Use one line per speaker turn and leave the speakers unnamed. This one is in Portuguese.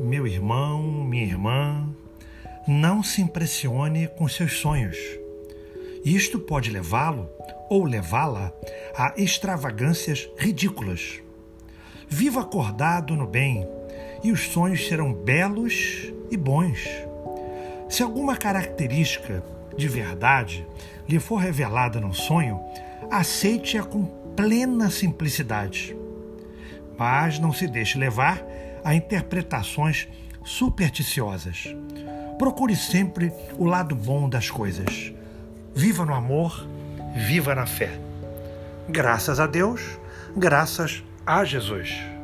Meu irmão, minha irmã, não se impressione com seus sonhos. Isto pode levá-lo ou levá-la a extravagâncias ridículas. Viva acordado no bem, e os sonhos serão belos e bons. Se alguma característica de verdade lhe for revelada no sonho, aceite-a com plena simplicidade. Mas não se deixe levar a interpretações supersticiosas. Procure sempre o lado bom das coisas. Viva no amor, viva na fé. Graças a Deus, graças a Jesus.